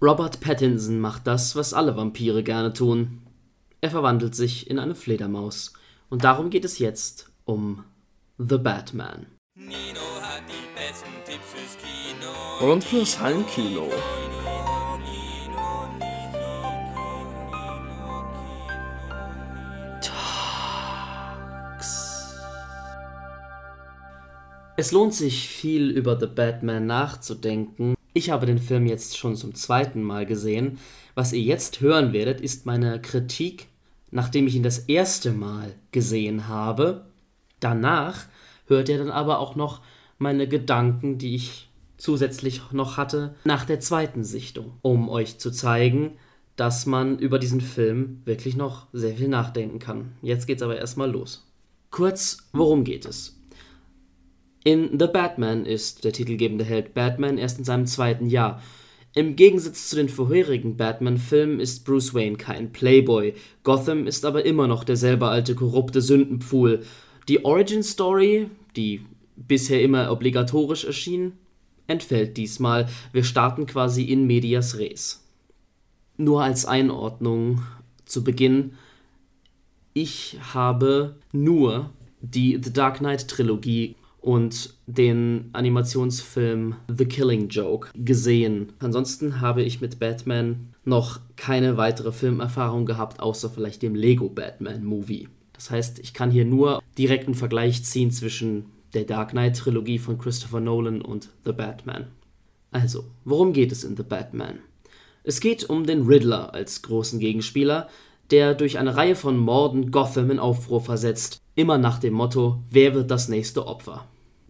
Robert Pattinson macht das, was alle Vampire gerne tun. Er verwandelt sich in eine Fledermaus. Und darum geht es jetzt um The Batman. Nino hat die besten Tipps fürs Kino. Und fürs Heimkino. Es lohnt sich viel über The Batman nachzudenken. Ich habe den Film jetzt schon zum zweiten Mal gesehen. Was ihr jetzt hören werdet, ist meine Kritik, nachdem ich ihn das erste Mal gesehen habe. Danach hört ihr dann aber auch noch meine Gedanken, die ich zusätzlich noch hatte, nach der zweiten Sichtung, um euch zu zeigen, dass man über diesen Film wirklich noch sehr viel nachdenken kann. Jetzt geht's aber erstmal los. Kurz, worum geht es? In The Batman ist der titelgebende Held Batman erst in seinem zweiten Jahr. Im Gegensatz zu den vorherigen Batman-Filmen ist Bruce Wayne kein Playboy. Gotham ist aber immer noch derselbe alte korrupte Sündenpfuhl. Die Origin Story, die bisher immer obligatorisch erschien, entfällt diesmal. Wir starten quasi in medias res. Nur als Einordnung zu Beginn. Ich habe nur die The Dark Knight Trilogie und den Animationsfilm The Killing Joke gesehen. Ansonsten habe ich mit Batman noch keine weitere Filmerfahrung gehabt, außer vielleicht dem Lego Batman Movie. Das heißt, ich kann hier nur direkten Vergleich ziehen zwischen der Dark Knight Trilogie von Christopher Nolan und The Batman. Also, worum geht es in The Batman? Es geht um den Riddler als großen Gegenspieler, der durch eine Reihe von Morden Gotham in Aufruhr versetzt, immer nach dem Motto, wer wird das nächste Opfer?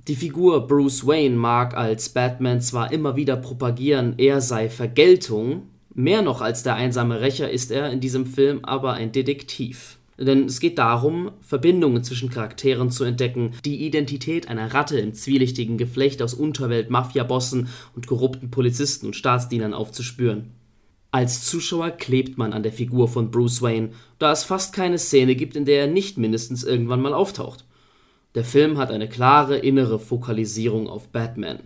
Die Figur Bruce Wayne mag als Batman zwar immer wieder propagieren, er sei Vergeltung, mehr noch als der einsame Rächer ist er in diesem Film aber ein Detektiv. Denn es geht darum, Verbindungen zwischen Charakteren zu entdecken, die Identität einer Ratte im zwielichtigen Geflecht aus Unterwelt-Mafia-Bossen und korrupten Polizisten und Staatsdienern aufzuspüren. Als Zuschauer klebt man an der Figur von Bruce Wayne, da es fast keine Szene gibt, in der er nicht mindestens irgendwann mal auftaucht. Der Film hat eine klare innere Fokalisierung auf Batman.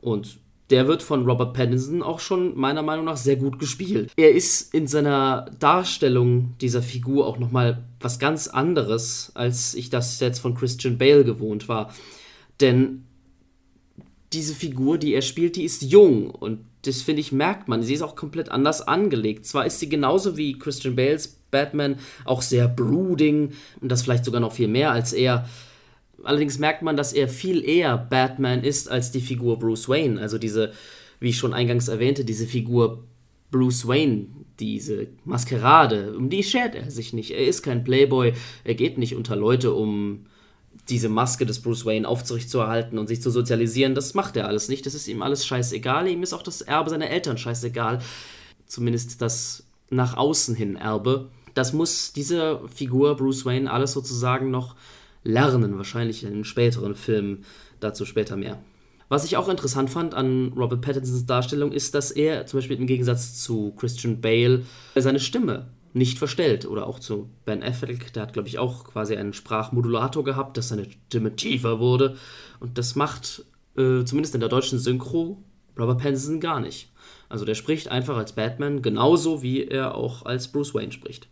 Und der wird von Robert Pattinson auch schon meiner Meinung nach sehr gut gespielt. Er ist in seiner Darstellung dieser Figur auch nochmal was ganz anderes, als ich das jetzt von Christian Bale gewohnt war. Denn diese Figur, die er spielt, die ist jung und das finde ich, merkt man. Sie ist auch komplett anders angelegt. Zwar ist sie genauso wie Christian Bales Batman auch sehr brooding und das vielleicht sogar noch viel mehr als er. Allerdings merkt man, dass er viel eher Batman ist als die Figur Bruce Wayne. Also diese, wie ich schon eingangs erwähnte, diese Figur Bruce Wayne, diese Maskerade, um die schert er sich nicht. Er ist kein Playboy, er geht nicht unter Leute, um diese Maske des Bruce Wayne aufrechtzuerhalten und sich zu sozialisieren, das macht er alles nicht. Das ist ihm alles scheißegal. Ihm ist auch das Erbe seiner Eltern scheißegal. Zumindest das nach außen hin Erbe. Das muss diese Figur Bruce Wayne alles sozusagen noch lernen, wahrscheinlich in späteren Filmen. Dazu später mehr. Was ich auch interessant fand an Robert Pattinsons Darstellung ist, dass er zum Beispiel im Gegensatz zu Christian Bale seine Stimme nicht verstellt. Oder auch zu Ben Affleck, der hat, glaube ich, auch quasi einen Sprachmodulator gehabt, dass seine Stimme tiefer wurde. Und das macht äh, zumindest in der deutschen Synchro Robert Pattinson gar nicht. Also der spricht einfach als Batman genauso, wie er auch als Bruce Wayne spricht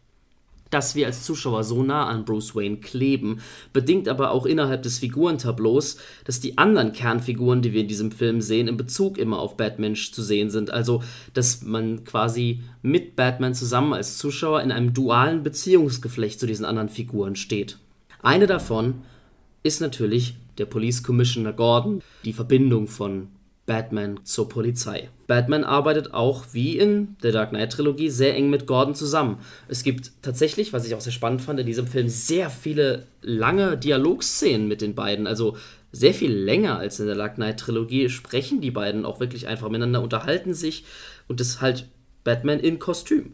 dass wir als Zuschauer so nah an Bruce Wayne kleben, bedingt aber auch innerhalb des Figurentableaus, dass die anderen Kernfiguren, die wir in diesem Film sehen, in Bezug immer auf Batman zu sehen sind. Also, dass man quasi mit Batman zusammen als Zuschauer in einem dualen Beziehungsgeflecht zu diesen anderen Figuren steht. Eine davon ist natürlich der Police Commissioner Gordon, die Verbindung von Batman zur Polizei. Batman arbeitet auch wie in der Dark Knight Trilogie sehr eng mit Gordon zusammen. Es gibt tatsächlich, was ich auch sehr spannend fand, in diesem Film sehr viele lange Dialogszenen mit den beiden. Also sehr viel länger als in der Dark Knight Trilogie sprechen die beiden auch wirklich einfach miteinander, unterhalten sich und das halt Batman in Kostüm.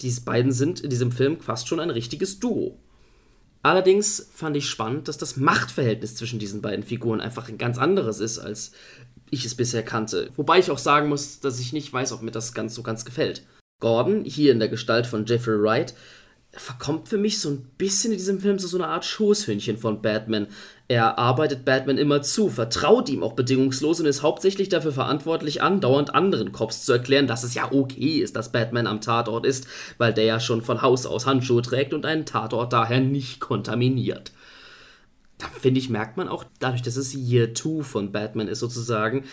Diese beiden sind in diesem Film fast schon ein richtiges Duo. Allerdings fand ich spannend, dass das Machtverhältnis zwischen diesen beiden Figuren einfach ein ganz anderes ist als ich es bisher kannte. Wobei ich auch sagen muss, dass ich nicht weiß, ob mir das ganz so ganz gefällt. Gordon, hier in der Gestalt von Jeffrey Wright, verkommt für mich so ein bisschen in diesem Film so, eine Art Schoßhündchen von Batman. Er arbeitet Batman immer zu, vertraut ihm auch bedingungslos und ist hauptsächlich dafür verantwortlich, andauernd anderen Cops zu erklären, dass es ja okay ist, dass Batman am Tatort ist, weil der ja schon von Haus aus Handschuhe trägt und einen Tatort daher nicht kontaminiert. Da finde ich, merkt man auch, dadurch, dass es Year 2 von Batman ist sozusagen,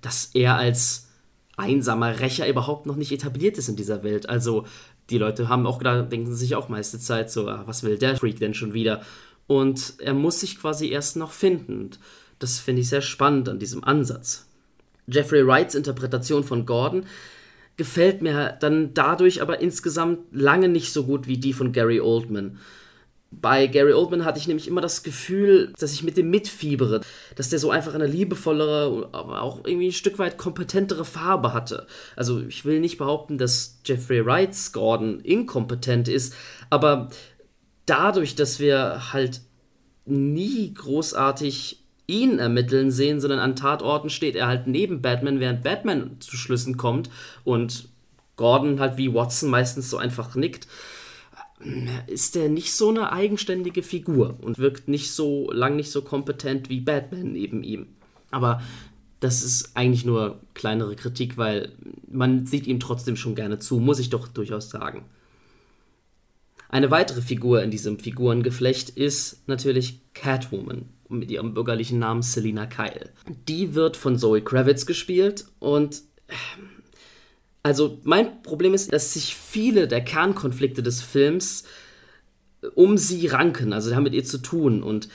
dass er als einsamer Rächer überhaupt noch nicht etabliert ist in dieser Welt. Also die Leute haben auch gedacht, denken sich auch meiste Zeit so, ah, was will der Freak denn schon wieder? Und er muss sich quasi erst noch finden. Das finde ich sehr spannend an diesem Ansatz. Jeffrey Wrights Interpretation von Gordon gefällt mir dann dadurch aber insgesamt lange nicht so gut wie die von Gary Oldman. Bei Gary Oldman hatte ich nämlich immer das Gefühl, dass ich mit dem mitfiebere, dass der so einfach eine liebevollere, aber auch irgendwie ein Stück weit kompetentere Farbe hatte. Also ich will nicht behaupten, dass Jeffrey Wrights Gordon inkompetent ist, aber dadurch, dass wir halt nie großartig ihn ermitteln sehen, sondern an Tatorten steht er halt neben Batman, während Batman zu Schlüssen kommt und Gordon halt wie Watson meistens so einfach nickt ist er nicht so eine eigenständige Figur und wirkt nicht so lang nicht so kompetent wie Batman neben ihm. Aber das ist eigentlich nur kleinere Kritik, weil man sieht ihm trotzdem schon gerne zu, muss ich doch durchaus sagen. Eine weitere Figur in diesem Figurengeflecht ist natürlich Catwoman mit ihrem bürgerlichen Namen Selina Kyle. Die wird von Zoe Kravitz gespielt und also mein Problem ist, dass sich viele der Kernkonflikte des Films äh, um sie ranken, also haben mit ihr zu tun und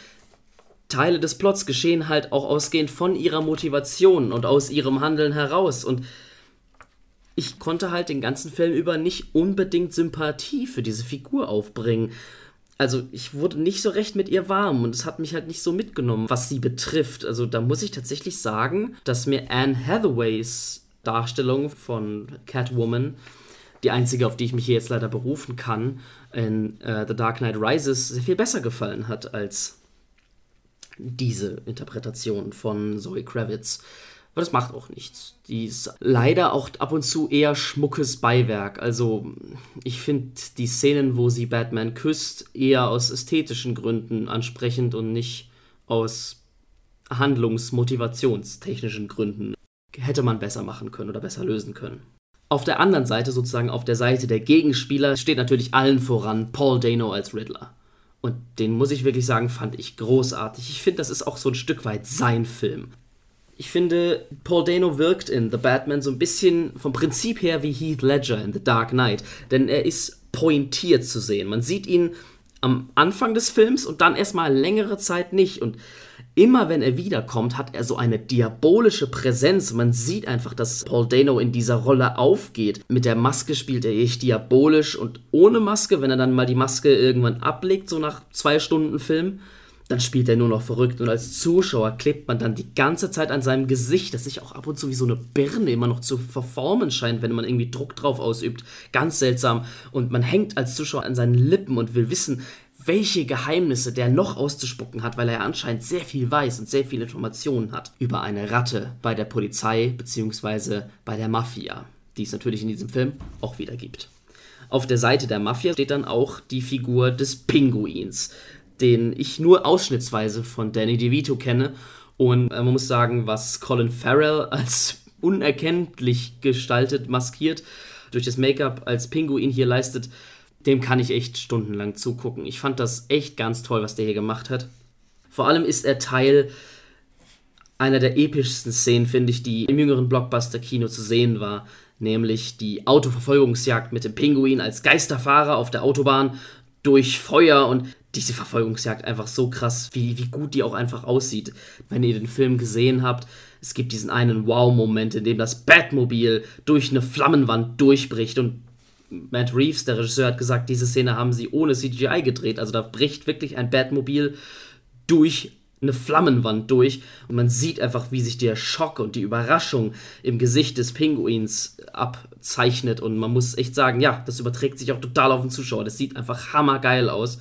Teile des Plots geschehen halt auch ausgehend von ihrer Motivation und aus ihrem Handeln heraus und ich konnte halt den ganzen Film über nicht unbedingt Sympathie für diese Figur aufbringen. Also ich wurde nicht so recht mit ihr warm und es hat mich halt nicht so mitgenommen, was sie betrifft. Also da muss ich tatsächlich sagen, dass mir Anne Hathaways Darstellung von Catwoman, die einzige, auf die ich mich hier jetzt leider berufen kann, in äh, The Dark Knight Rises sehr viel besser gefallen hat als diese Interpretation von Zoe Kravitz. Aber das macht auch nichts. Die ist leider auch ab und zu eher schmuckes Beiwerk. Also ich finde die Szenen, wo sie Batman küsst, eher aus ästhetischen Gründen ansprechend und nicht aus handlungsmotivationstechnischen Gründen hätte man besser machen können oder besser lösen können. Auf der anderen Seite, sozusagen auf der Seite der Gegenspieler, steht natürlich allen voran Paul Dano als Riddler. Und den muss ich wirklich sagen, fand ich großartig. Ich finde, das ist auch so ein Stück weit sein Film. Ich finde, Paul Dano wirkt in The Batman so ein bisschen vom Prinzip her wie Heath Ledger in The Dark Knight. Denn er ist pointiert zu sehen. Man sieht ihn am Anfang des Films und dann erstmal längere Zeit nicht. Und immer wenn er wiederkommt, hat er so eine diabolische Präsenz. Man sieht einfach, dass Paul Dano in dieser Rolle aufgeht. Mit der Maske spielt er echt diabolisch und ohne Maske, wenn er dann mal die Maske irgendwann ablegt, so nach zwei Stunden Film, dann spielt er nur noch verrückt. Und als Zuschauer klebt man dann die ganze Zeit an seinem Gesicht, das sich auch ab und zu wie so eine Birne immer noch zu verformen scheint, wenn man irgendwie Druck drauf ausübt. Ganz seltsam. Und man hängt als Zuschauer an seinen Lippen und will wissen, welche Geheimnisse der noch auszuspucken hat, weil er anscheinend sehr viel weiß und sehr viele Informationen hat über eine Ratte bei der Polizei bzw. bei der Mafia, die es natürlich in diesem Film auch wieder gibt. Auf der Seite der Mafia steht dann auch die Figur des Pinguins, den ich nur ausschnittsweise von Danny DeVito kenne. Und äh, man muss sagen, was Colin Farrell als unerkenntlich gestaltet, maskiert, durch das Make-up als Pinguin hier leistet, dem kann ich echt stundenlang zugucken. Ich fand das echt ganz toll, was der hier gemacht hat. Vor allem ist er Teil einer der epischsten Szenen, finde ich, die im jüngeren Blockbuster-Kino zu sehen war. Nämlich die Autoverfolgungsjagd mit dem Pinguin als Geisterfahrer auf der Autobahn durch Feuer und diese Verfolgungsjagd einfach so krass, wie, wie gut die auch einfach aussieht. Wenn ihr den Film gesehen habt, es gibt diesen einen Wow-Moment, in dem das Batmobil durch eine Flammenwand durchbricht und Matt Reeves, der Regisseur, hat gesagt, diese Szene haben sie ohne CGI gedreht. Also da bricht wirklich ein Batmobil durch eine Flammenwand durch und man sieht einfach, wie sich der Schock und die Überraschung im Gesicht des Pinguins abzeichnet und man muss echt sagen, ja, das überträgt sich auch total auf den Zuschauer. Das sieht einfach hammergeil aus.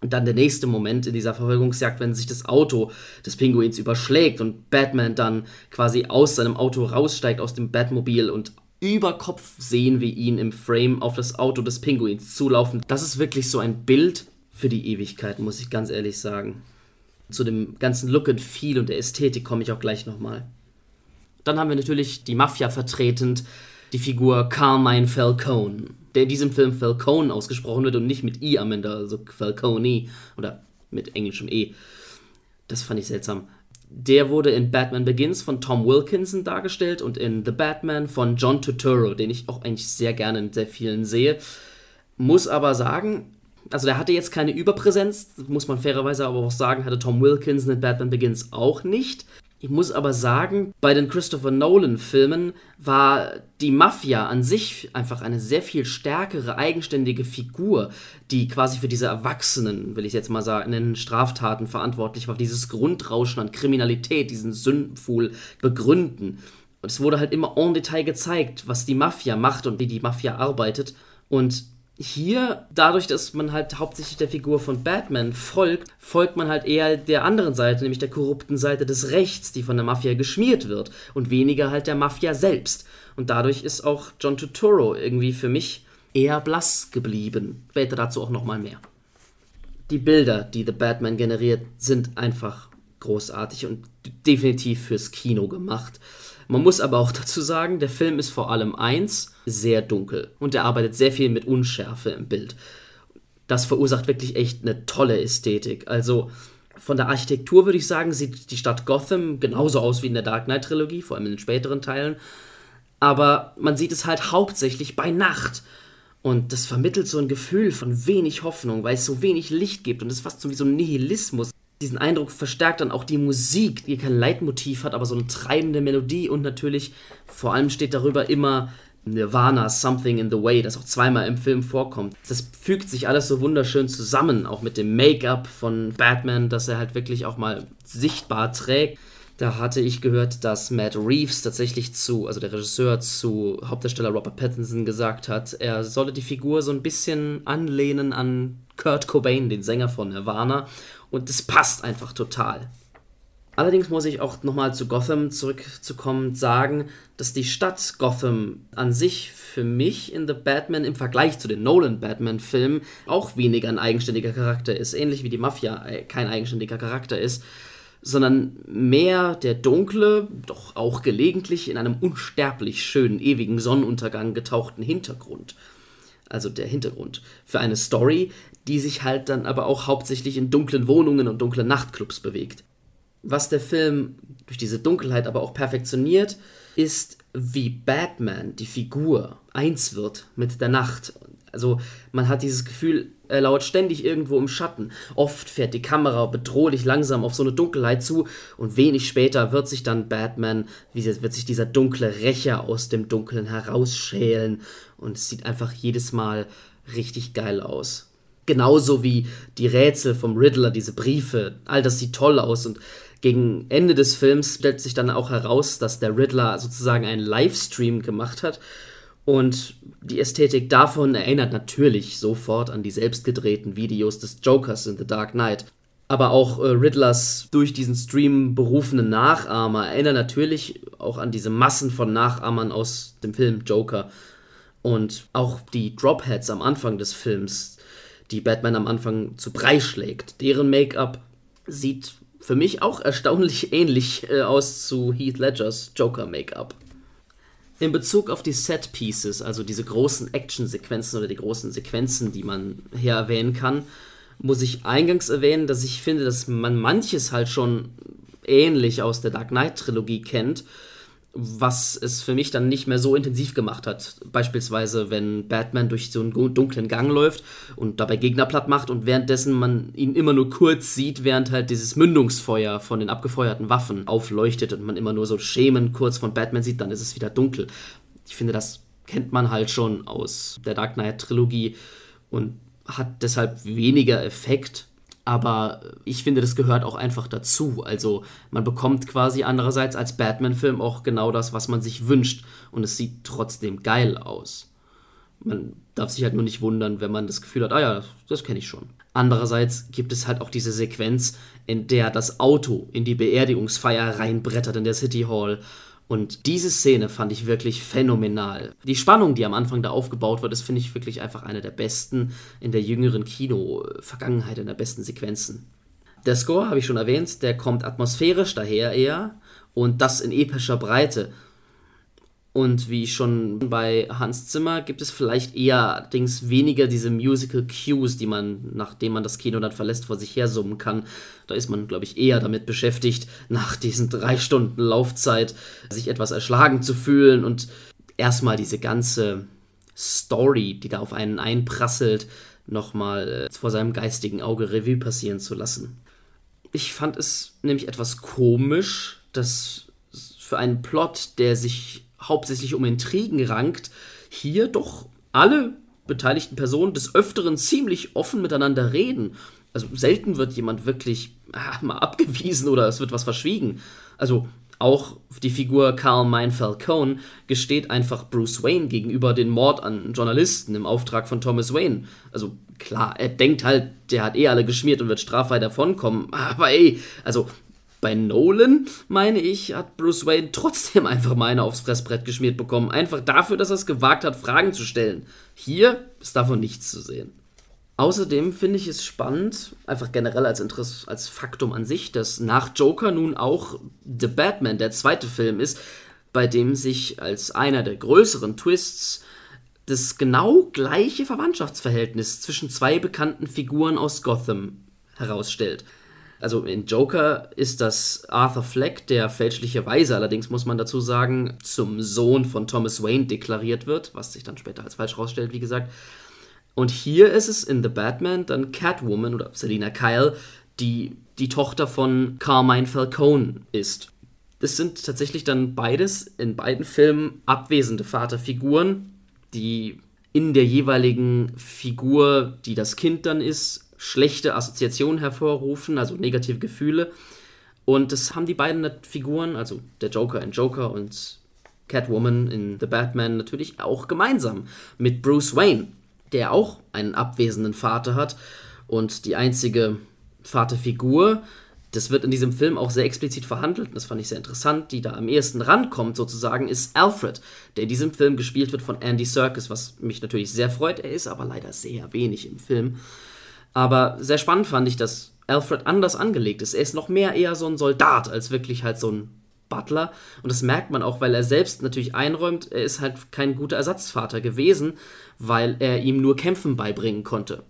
Und dann der nächste Moment in dieser Verfolgungsjagd, wenn sich das Auto des Pinguins überschlägt und Batman dann quasi aus seinem Auto raussteigt, aus dem Batmobil und über Kopf sehen wir ihn im Frame auf das Auto des Pinguins zulaufen. Das ist wirklich so ein Bild für die Ewigkeit, muss ich ganz ehrlich sagen. Zu dem ganzen Look and Feel und der Ästhetik komme ich auch gleich nochmal. Dann haben wir natürlich die Mafia vertretend, die Figur Carmine Falcone, der in diesem Film Falcone ausgesprochen wird und nicht mit I am Ende, also Falcone oder mit englischem E. Das fand ich seltsam. Der wurde in Batman Begins von Tom Wilkinson dargestellt und in The Batman von John Turturro, den ich auch eigentlich sehr gerne in sehr vielen sehe. Muss aber sagen, also der hatte jetzt keine Überpräsenz, muss man fairerweise aber auch sagen, hatte Tom Wilkinson in Batman Begins auch nicht. Ich muss aber sagen, bei den Christopher Nolan-Filmen war die Mafia an sich einfach eine sehr viel stärkere, eigenständige Figur, die quasi für diese Erwachsenen, will ich jetzt mal sagen, nennen, Straftaten verantwortlich war, dieses Grundrauschen an Kriminalität, diesen Sündenpfuhl begründen. Und es wurde halt immer en Detail gezeigt, was die Mafia macht und wie die Mafia arbeitet. Und hier, dadurch, dass man halt hauptsächlich der Figur von Batman folgt, folgt man halt eher der anderen Seite, nämlich der korrupten Seite des Rechts, die von der Mafia geschmiert wird, und weniger halt der Mafia selbst. Und dadurch ist auch John Turturro irgendwie für mich eher blass geblieben. Später dazu auch nochmal mehr. Die Bilder, die The Batman generiert, sind einfach großartig und definitiv fürs Kino gemacht. Man muss aber auch dazu sagen, der Film ist vor allem eins, sehr dunkel und er arbeitet sehr viel mit Unschärfe im Bild. Das verursacht wirklich echt eine tolle Ästhetik. Also von der Architektur würde ich sagen, sieht die Stadt Gotham genauso aus wie in der Dark Knight Trilogie, vor allem in den späteren Teilen. Aber man sieht es halt hauptsächlich bei Nacht. Und das vermittelt so ein Gefühl von wenig Hoffnung, weil es so wenig Licht gibt und es fast so wie so ein Nihilismus diesen Eindruck verstärkt dann auch die Musik, die kein Leitmotiv hat, aber so eine treibende Melodie und natürlich vor allem steht darüber immer Nirvana, Something in the Way, das auch zweimal im Film vorkommt. Das fügt sich alles so wunderschön zusammen, auch mit dem Make-up von Batman, das er halt wirklich auch mal sichtbar trägt. Da hatte ich gehört, dass Matt Reeves tatsächlich zu, also der Regisseur zu Hauptdarsteller Robert Pattinson gesagt hat, er solle die Figur so ein bisschen anlehnen an Kurt Cobain, den Sänger von Nirvana. Und das passt einfach total. Allerdings muss ich auch nochmal zu Gotham zurückzukommen sagen, dass die Stadt Gotham an sich für mich in The Batman im Vergleich zu den Nolan Batman-Filmen auch weniger ein eigenständiger Charakter ist, ähnlich wie die Mafia äh, kein eigenständiger Charakter ist, sondern mehr der dunkle, doch auch gelegentlich in einem unsterblich schönen, ewigen Sonnenuntergang getauchten Hintergrund also der Hintergrund, für eine Story, die sich halt dann aber auch hauptsächlich in dunklen Wohnungen und dunklen Nachtclubs bewegt. Was der Film durch diese Dunkelheit aber auch perfektioniert, ist, wie Batman, die Figur, eins wird mit der Nacht. Also man hat dieses Gefühl, er lauert ständig irgendwo im Schatten. Oft fährt die Kamera bedrohlich langsam auf so eine Dunkelheit zu und wenig später wird sich dann Batman, wie wird sich dieser dunkle Rächer aus dem Dunkeln herausschälen und es sieht einfach jedes Mal richtig geil aus. Genauso wie die Rätsel vom Riddler, diese Briefe, all das sieht toll aus und gegen Ende des Films stellt sich dann auch heraus, dass der Riddler sozusagen einen Livestream gemacht hat und die Ästhetik davon erinnert natürlich sofort an die selbstgedrehten Videos des Jokers in The Dark Knight. Aber auch äh, Riddlers durch diesen Stream berufene Nachahmer erinnern natürlich auch an diese Massen von Nachahmern aus dem Film Joker. Und auch die Dropheads am Anfang des Films, die Batman am Anfang zu Brei schlägt, deren Make-up sieht für mich auch erstaunlich ähnlich äh, aus zu Heath Ledgers Joker-Make-up. In Bezug auf die Set Pieces, also diese großen Action-Sequenzen oder die großen Sequenzen, die man hier erwähnen kann, muss ich eingangs erwähnen, dass ich finde, dass man manches halt schon ähnlich aus der Dark Knight-Trilogie kennt was es für mich dann nicht mehr so intensiv gemacht hat. Beispielsweise, wenn Batman durch so einen dunklen Gang läuft und dabei Gegner platt macht und währenddessen man ihn immer nur kurz sieht, während halt dieses Mündungsfeuer von den abgefeuerten Waffen aufleuchtet und man immer nur so Schemen kurz von Batman sieht, dann ist es wieder dunkel. Ich finde, das kennt man halt schon aus der Dark Knight Trilogie und hat deshalb weniger Effekt aber ich finde, das gehört auch einfach dazu. Also man bekommt quasi andererseits als Batman-Film auch genau das, was man sich wünscht. Und es sieht trotzdem geil aus. Man darf sich halt nur nicht wundern, wenn man das Gefühl hat, ah ja, das, das kenne ich schon. Andererseits gibt es halt auch diese Sequenz, in der das Auto in die Beerdigungsfeier reinbrettert in der City Hall Und diese Szene fand ich wirklich phänomenal. Die Spannung, die am Anfang da aufgebaut wird, ist, finde ich, wirklich einfach eine der besten in der jüngeren Kino-Vergangenheit, in der besten Sequenzen. Der Score, habe ich schon erwähnt, der kommt atmosphärisch daher eher und das in epischer Breite. Und wie schon bei Hans Zimmer gibt es vielleicht eher allerdings weniger diese Musical Cues, die man, nachdem man das Kino dann verlässt, vor sich her summen kann. Da ist man, glaube ich, eher damit beschäftigt, nach diesen drei Stunden Laufzeit sich etwas erschlagen zu fühlen und erstmal diese ganze Story, die da auf einen einprasselt, nochmal äh, vor seinem geistigen Auge Revue passieren zu lassen. Ich fand es nämlich etwas komisch, dass für einen Plot, der sich hauptsächlich um Intrigen rankt, hier doch alle beteiligten Personen des Öfteren ziemlich offen miteinander reden. Also selten wird jemand wirklich ah, mal abgewiesen oder es wird was verschwiegen. Also auch die Figur Carl Mein Falcone gesteht einfach Bruce Wayne gegenüber den Mord an Journalisten im Auftrag von Thomas Wayne. Also klar, er denkt halt, der hat eh alle geschmiert und wird straffrei davonkommen. Aber ey, also bei Nolan, meine ich, hat Bruce Wayne trotzdem einfach mal eine aufs Fressbrett geschmiert bekommen. Einfach dafür, dass er es gewagt hat, Fragen zu stellen. Hier ist davon nichts zu sehen. Außerdem finde ich es spannend, einfach generell als, Interesse, als Faktum an sich, dass nach Joker nun auch The Batman der zweite Film ist, bei dem sich als einer der größeren Twists das genau gleiche Verwandtschaftsverhältnis zwischen zwei bekannten Figuren aus Gotham herausstellt. Also in Joker ist das Arthur Fleck, der fälschlicherweise allerdings, muss man dazu sagen, zum Sohn von Thomas Wayne deklariert wird, was sich dann später als falsch herausstellt, wie gesagt. Und hier ist es in The Batman dann Catwoman oder Selina Kyle, die die Tochter von Carmine Falcone ist. Das sind tatsächlich dann beides in beiden Filmen abwesende Vaterfiguren, die in der jeweiligen Figur, die das Kind dann ist, schlechte Assoziationen hervorrufen, also negative Gefühle. Und das haben die beiden Figuren, also der Joker in Joker und Catwoman in The Batman, natürlich auch gemeinsam mit Bruce Wayne, der auch einen abwesenden Vater hat. Und die einzige Vaterfigur, das wird in diesem Film auch sehr explizit verhandelt, das fand ich sehr interessant, die da am ehesten rankommt sozusagen, ist Alfred, der in diesem Film gespielt wird von Andy Serkis, was mich natürlich sehr freut. Er ist aber leider sehr wenig im Film. Aber sehr spannend fand ich, dass Alfred anders angelegt ist. Er ist noch mehr eher so ein Soldat als wirklich halt so ein Butler. Und das merkt man auch, weil er selbst natürlich einräumt, er ist halt kein guter Ersatzvater gewesen, weil er ihm nur Kämpfen beibringen konnte.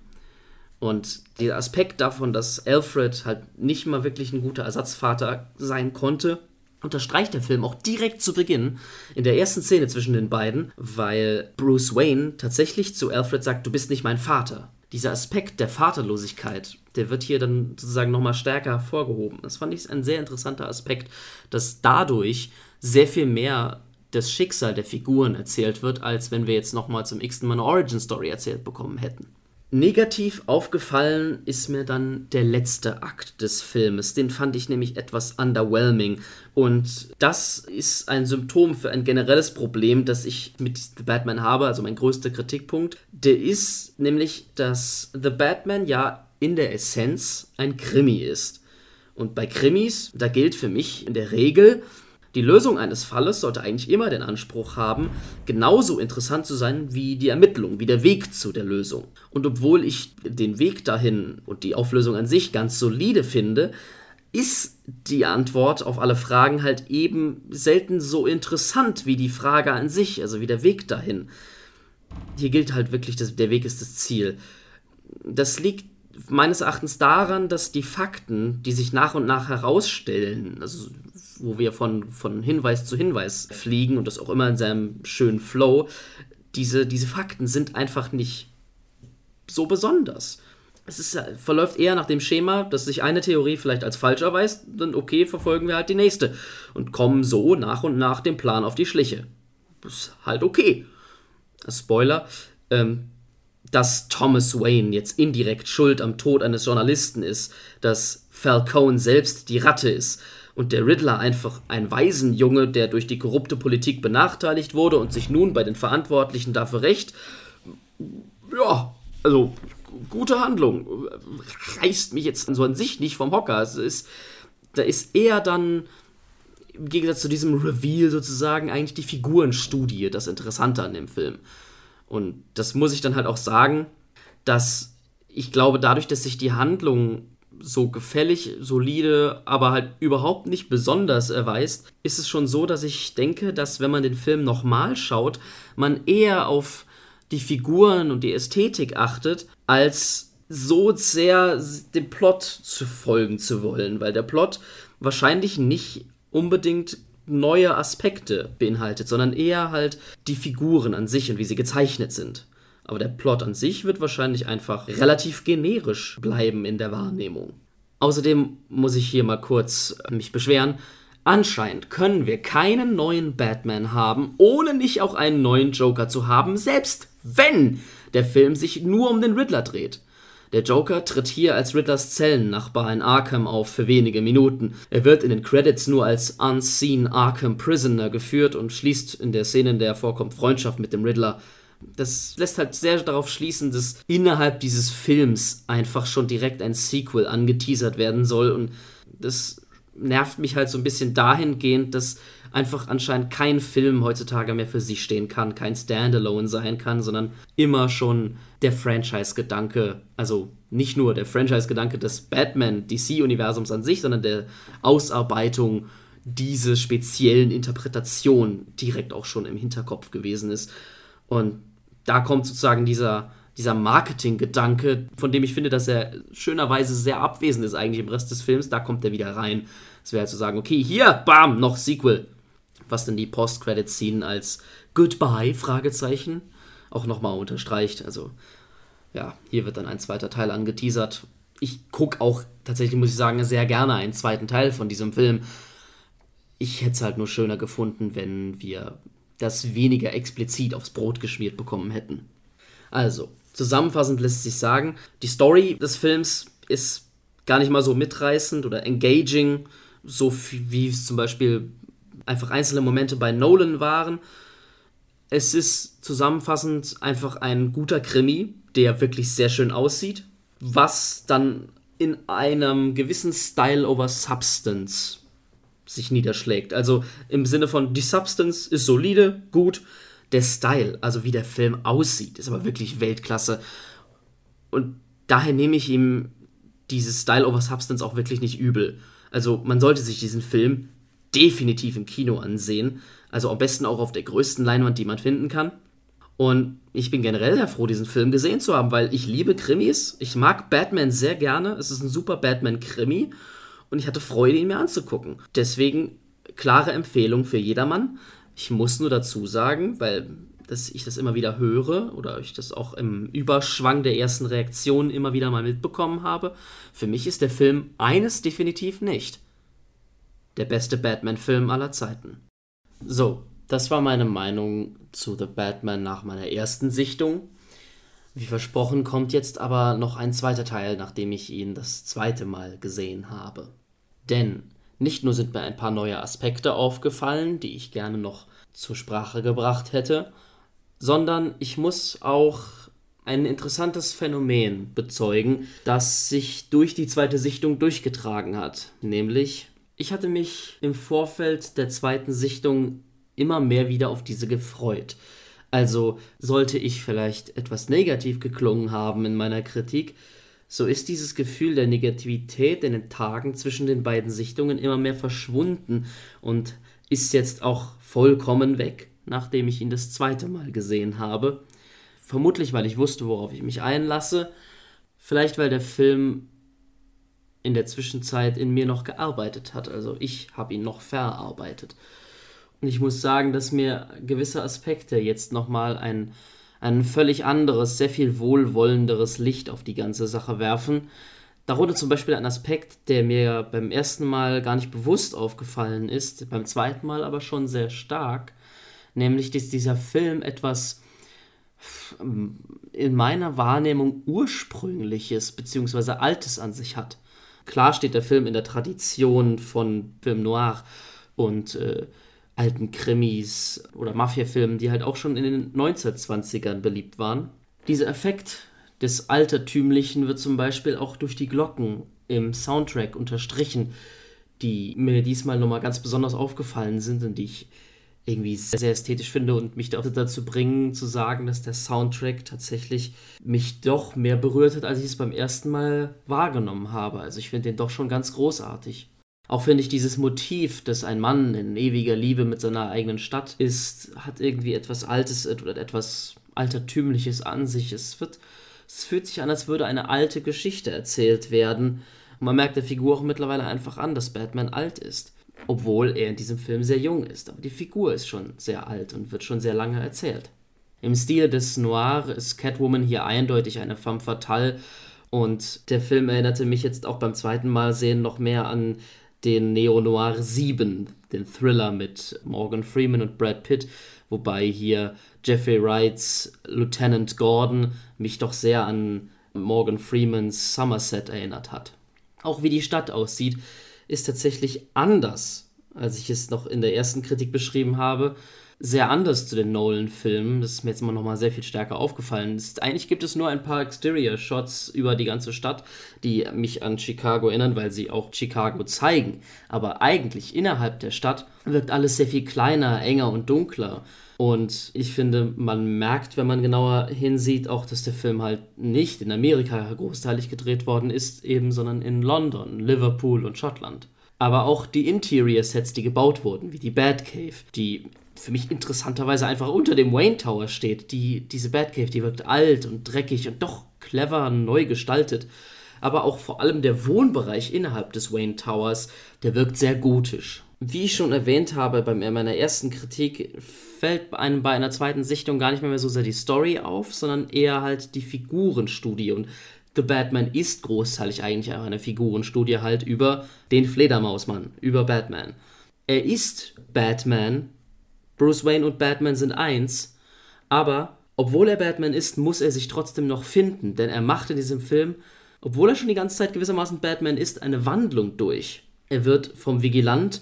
Und der Aspekt davon, dass Alfred halt nicht mal wirklich ein guter Ersatzvater sein konnte, unterstreicht der Film auch direkt zu Beginn in der ersten Szene zwischen den beiden, weil Bruce Wayne tatsächlich zu Alfred sagt, du bist nicht mein Vater dieser Aspekt der Vaterlosigkeit, der wird hier dann sozusagen nochmal stärker hervorgehoben. Das fand ich ein sehr interessanter Aspekt, dass dadurch sehr viel mehr das Schicksal der Figuren erzählt wird, als wenn wir jetzt nochmal zum x-ten Mal eine Origin Story erzählt bekommen hätten. Negativ aufgefallen ist mir dann der letzte Akt des Filmes. Den fand ich nämlich etwas underwhelming. Und das ist ein Symptom für ein generelles Problem, das ich mit The Batman habe, also mein größter Kritikpunkt. Der ist nämlich, dass The Batman ja in der Essenz ein Krimi ist. Und bei Krimis, da gilt für mich in der Regel, die Lösung eines Falles sollte eigentlich immer den Anspruch haben, genauso interessant zu sein wie die Ermittlung, wie der Weg zu der Lösung. Und obwohl ich den Weg dahin und die Auflösung an sich ganz solide finde, ist die Antwort auf alle Fragen halt eben selten so interessant wie die Frage an sich, also wie der Weg dahin. Hier gilt halt wirklich, dass der Weg ist das Ziel. Das liegt meines Erachtens daran, dass die Fakten, die sich nach und nach herausstellen, also wo wir von, von Hinweis zu Hinweis fliegen und das auch immer in seinem schönen Flow, diese, diese Fakten sind einfach nicht so besonders. Es ist, verläuft eher nach dem Schema, dass sich eine Theorie vielleicht als falsch erweist, dann okay, verfolgen wir halt die nächste und kommen so nach und nach dem Plan auf die Schliche. Ist halt okay. Spoiler, ähm, dass Thomas Wayne jetzt indirekt schuld am Tod eines Journalisten ist, dass Falcone selbst die Ratte ist und der Riddler einfach ein Waisenjunge, der durch die korrupte Politik benachteiligt wurde und sich nun bei den Verantwortlichen dafür rächt. Ja, also gute Handlung. Reißt mich jetzt so an sich nicht vom Hocker. Es ist, da ist eher dann im Gegensatz zu diesem Reveal sozusagen eigentlich die Figurenstudie das Interessante an dem Film. Und das muss ich dann halt auch sagen, dass ich glaube, dadurch, dass sich die Handlung so gefällig, solide, aber halt überhaupt nicht besonders erweist, ist es schon so, dass ich denke, dass wenn man den Film nochmal schaut, man eher auf die Figuren und die Ästhetik achtet, als so sehr dem Plot zu folgen zu wollen, weil der Plot wahrscheinlich nicht unbedingt neue Aspekte beinhaltet, sondern eher halt die Figuren an sich und wie sie gezeichnet sind. Aber der Plot an sich wird wahrscheinlich einfach relativ generisch bleiben in der Wahrnehmung. Außerdem muss ich hier mal kurz mich beschweren. Anscheinend können wir keinen neuen Batman haben, ohne nicht auch einen neuen Joker zu haben, selbst wenn der Film sich nur um den Riddler dreht. Der Joker tritt hier als Riddlers Zellennachbar in Arkham auf für wenige Minuten. Er wird in den Credits nur als Unseen Arkham Prisoner geführt und schließt in der Szene, in der er vorkommt, Freundschaft mit dem Riddler. Das lässt halt sehr darauf schließen, dass innerhalb dieses Films einfach schon direkt ein Sequel angeteasert werden soll. Und das nervt mich halt so ein bisschen dahingehend, dass einfach anscheinend kein Film heutzutage mehr für sich stehen kann, kein Standalone sein kann, sondern immer schon der Franchise-Gedanke, also nicht nur der Franchise-Gedanke des Batman-DC-Universums an sich, sondern der Ausarbeitung dieser speziellen Interpretation direkt auch schon im Hinterkopf gewesen ist. Und da kommt sozusagen dieser, dieser Marketing-Gedanke, von dem ich finde, dass er schönerweise sehr abwesend ist eigentlich im Rest des Films, da kommt er wieder rein. Es wäre halt zu sagen, okay, hier, bam, noch Sequel. Was dann die Post-Credit-Scene als Goodbye, Fragezeichen, auch nochmal unterstreicht. Also, ja, hier wird dann ein zweiter Teil angeteasert. Ich gucke auch tatsächlich, muss ich sagen, sehr gerne einen zweiten Teil von diesem Film. Ich hätte es halt nur schöner gefunden, wenn wir das weniger explizit aufs Brot geschmiert bekommen hätten. Also, zusammenfassend lässt sich sagen, die Story des Films ist gar nicht mal so mitreißend oder engaging, so wie es zum Beispiel einfach einzelne Momente bei Nolan waren. Es ist zusammenfassend einfach ein guter Krimi, der wirklich sehr schön aussieht, was dann in einem gewissen Style over Substance sich niederschlägt. Also im Sinne von, die Substance ist solide, gut. Der Style, also wie der Film aussieht, ist aber wirklich Weltklasse. Und daher nehme ich ihm dieses Style over Substance auch wirklich nicht übel. Also man sollte sich diesen Film definitiv im Kino ansehen. Also am besten auch auf der größten Leinwand, die man finden kann. Und ich bin generell sehr froh, diesen Film gesehen zu haben, weil ich liebe Krimis. Ich mag Batman sehr gerne. Es ist ein super Batman-Krimi und ich hatte Freude, ihn mir anzugucken. Deswegen klare Empfehlung für jedermann. Ich muss nur dazu sagen, weil dass ich das immer wieder höre oder ich das auch im Überschwang der ersten Reaktionen immer wieder mal mitbekommen habe, für mich ist der Film eines definitiv nicht. Der beste Batman-Film aller Zeiten. So, das war meine Meinung zu The Batman nach meiner ersten Sichtung. Wie versprochen kommt jetzt aber noch ein zweiter Teil, nachdem ich ihn das zweite Mal gesehen habe. Denn nicht nur sind mir ein paar neue Aspekte aufgefallen, die ich gerne noch zur Sprache gebracht hätte, sondern ich muss auch ein interessantes Phänomen bezeugen, das sich durch die zweite Sichtung durchgetragen hat. Nämlich, ich hatte mich im Vorfeld der zweiten Sichtung immer mehr wieder auf diese gefreut. Also sollte ich vielleicht etwas negativ geklungen haben in meiner Kritik, so ist dieses Gefühl der Negativität in den Tagen zwischen den beiden Sichtungen immer mehr verschwunden und ist jetzt auch vollkommen weg, nachdem ich ihn das zweite Mal gesehen habe. Vermutlich, weil ich wusste, worauf ich mich einlasse. Vielleicht, weil der Film in der Zwischenzeit in mir noch gearbeitet hat. Also ich habe ihn noch verarbeitet. Ich muss sagen, dass mir gewisse Aspekte jetzt nochmal ein ein völlig anderes, sehr viel wohlwollenderes Licht auf die ganze Sache werfen. Darunter zum Beispiel ein Aspekt, der mir beim ersten Mal gar nicht bewusst aufgefallen ist, beim zweiten Mal aber schon sehr stark, nämlich dass dieser Film etwas in meiner Wahrnehmung ursprüngliches bzw. altes an sich hat. Klar steht der Film in der Tradition von Film Noir und äh, alten Krimis oder Mafia-Filmen, die halt auch schon in den 1920ern beliebt waren. Dieser Effekt des Altertümlichen wird zum Beispiel auch durch die Glocken im Soundtrack unterstrichen, die mir diesmal nochmal ganz besonders aufgefallen sind und die ich irgendwie sehr, sehr ästhetisch finde und mich dazu bringen zu sagen, dass der Soundtrack tatsächlich mich doch mehr berührt hat, als ich es beim ersten Mal wahrgenommen habe. Also ich finde den doch schon ganz großartig. Auch finde ich dieses Motiv, dass ein Mann in ewiger Liebe mit seiner eigenen Stadt ist, hat irgendwie etwas Altes oder etwas Altertümliches an sich. Es, wird, es fühlt sich an, als würde eine alte Geschichte erzählt werden. Und man merkt der Figur auch mittlerweile einfach an, dass Batman alt ist. Obwohl er in diesem Film sehr jung ist. Aber die Figur ist schon sehr alt und wird schon sehr lange erzählt. Im Stil des Noir ist Catwoman hier eindeutig eine femme fatale. Und der Film erinnerte mich jetzt auch beim zweiten Mal sehen noch mehr an den Neo-Noir 7, den Thriller mit Morgan Freeman und Brad Pitt, wobei hier Jeffrey Wrights Lieutenant Gordon mich doch sehr an Morgan Freemans Somerset erinnert hat. Auch wie die Stadt aussieht, ist tatsächlich anders, als ich es noch in der ersten Kritik beschrieben habe sehr anders zu den Nolan-Filmen. Das ist mir jetzt immer noch mal sehr viel stärker aufgefallen. Ist, eigentlich gibt es nur ein paar Exterior-Shots über die ganze Stadt, die mich an Chicago erinnern, weil sie auch Chicago zeigen. Aber eigentlich innerhalb der Stadt wirkt alles sehr viel kleiner, enger und dunkler. Und ich finde, man merkt, wenn man genauer hinsieht, auch, dass der Film halt nicht in Amerika großteilig gedreht worden ist, eben, sondern in London, Liverpool und Schottland. Aber auch die Interior-Sets, die gebaut wurden, wie die Batcave, die für mich interessanterweise einfach unter dem Wayne Tower steht. Die, diese Batcave, die wirkt alt und dreckig und doch clever neu gestaltet. Aber auch vor allem der Wohnbereich innerhalb des Wayne Towers, der wirkt sehr gotisch. Wie ich schon erwähnt habe bei meiner ersten Kritik, fällt einem bei einer zweiten Sichtung gar nicht mehr, so sehr die Story auf, sondern eher halt die Figurenstudie. Und The Batman ist großteilig eigentlich auch eine Figurenstudie halt über den Fledermausmann, über Batman. Er ist Batman, Bruce Wayne und Batman sind eins, aber obwohl er Batman ist, muss er sich trotzdem noch finden, denn er macht in diesem Film, obwohl er schon die ganze Zeit gewissermaßen Batman ist, eine Wandlung durch. Er wird vom Vigilant,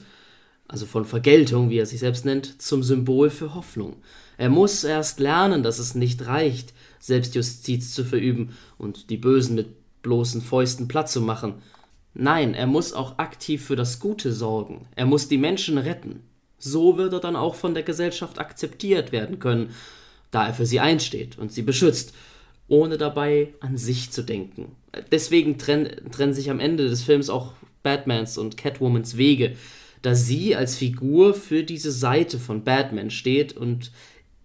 also von Vergeltung, wie er sich selbst nennt, zum Symbol für Hoffnung. Er muss erst lernen, dass es nicht reicht, Selbstjustiz zu verüben und die Bösen mit bloßen Fäusten platt zu machen. Nein, er muss auch aktiv für das Gute sorgen. Er muss die Menschen retten. So wird er dann auch von der Gesellschaft akzeptiert werden können, da er für sie einsteht und sie beschützt, ohne dabei an sich zu denken. Deswegen trennen, trennen sich am Ende des Films auch Batmans und Catwomans Wege, da sie als Figur für diese Seite von Batman steht und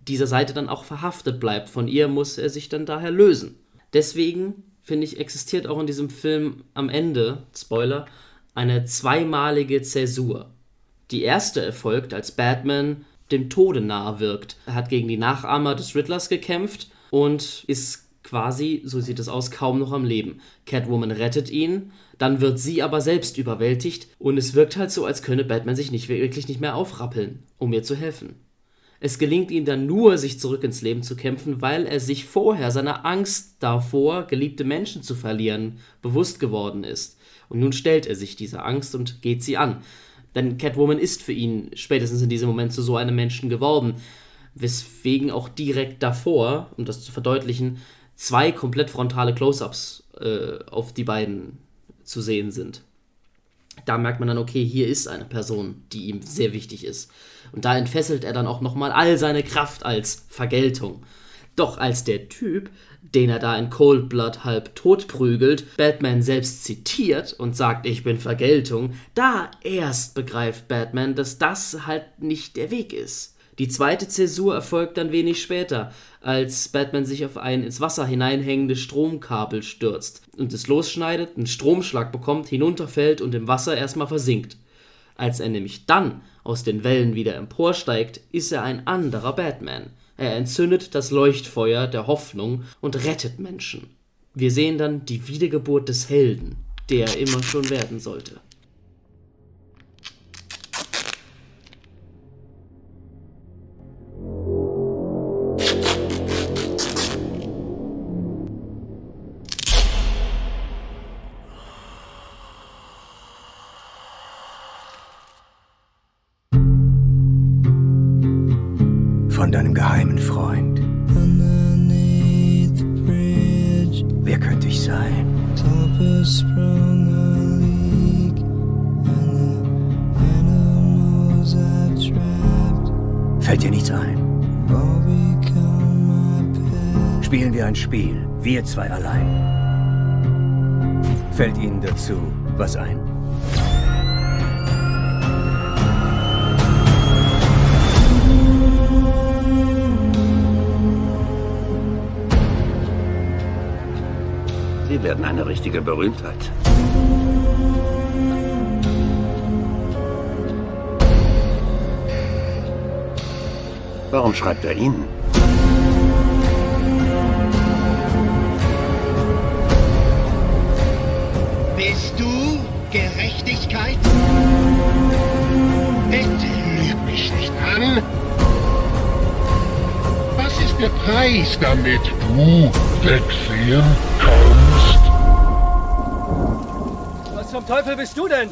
dieser Seite dann auch verhaftet bleibt. Von ihr muss er sich dann daher lösen. Deswegen, finde ich, existiert auch in diesem Film am Ende, Spoiler, eine zweimalige Zäsur. Die erste erfolgt, als Batman dem Tode nahe wirkt. Er hat gegen die Nachahmer des Riddlers gekämpft und ist quasi, so sieht es aus, kaum noch am Leben. Catwoman rettet ihn, dann wird sie aber selbst überwältigt und es wirkt halt so, als könne Batman sich nicht wirklich nicht mehr aufrappeln, um ihr zu helfen. Es gelingt ihm dann nur, sich zurück ins Leben zu kämpfen, weil er sich vorher seiner Angst davor, geliebte Menschen zu verlieren, bewusst geworden ist. Und nun stellt er sich dieser Angst und geht sie an. Denn Catwoman ist für ihn spätestens in diesem Moment zu so einem Menschen geworden. Weswegen auch direkt davor, um das zu verdeutlichen, zwei komplett frontale Close-ups äh, auf die beiden zu sehen sind. Da merkt man dann, okay, hier ist eine Person, die ihm sehr wichtig ist. Und da entfesselt er dann auch nochmal all seine Kraft als Vergeltung. Doch als der Typ, den er da in Cold Blood halb tot prügelt, Batman selbst zitiert und sagt, ich bin Vergeltung, da erst begreift Batman, dass das halt nicht der Weg ist. Die zweite Zäsur erfolgt dann wenig später, als Batman sich auf ein ins Wasser hineinhängendes Stromkabel stürzt und es losschneidet, einen Stromschlag bekommt, hinunterfällt und im Wasser erstmal versinkt. Als er nämlich dann aus den Wellen wieder emporsteigt, ist er ein anderer Batman. Er entzündet das Leuchtfeuer der Hoffnung und rettet Menschen. Wir sehen dann die Wiedergeburt des Helden, der er immer schon werden sollte. von deinem geheimen Freund. Wer könnte ich sein? Fällt dir nichts ein? Spielen wir ein Spiel, wir zwei allein. Fällt Ihnen dazu was ein? Sie werden eine richtige Berühmtheit. Warum schreibt er Ihnen? Bist du Gerechtigkeit? Bitte lüg mich nicht an. Was ist der Preis, damit du wegsehen kannst? Was zum Teufel bist du denn?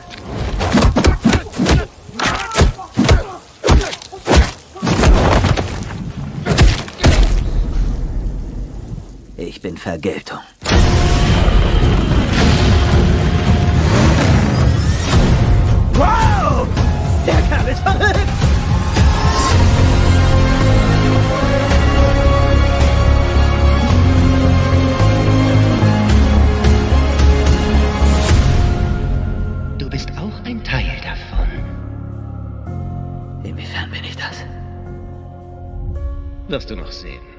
Ich bin Vergeltung. Wow! Der Kerl ist verrückt! Wirst du noch sehen.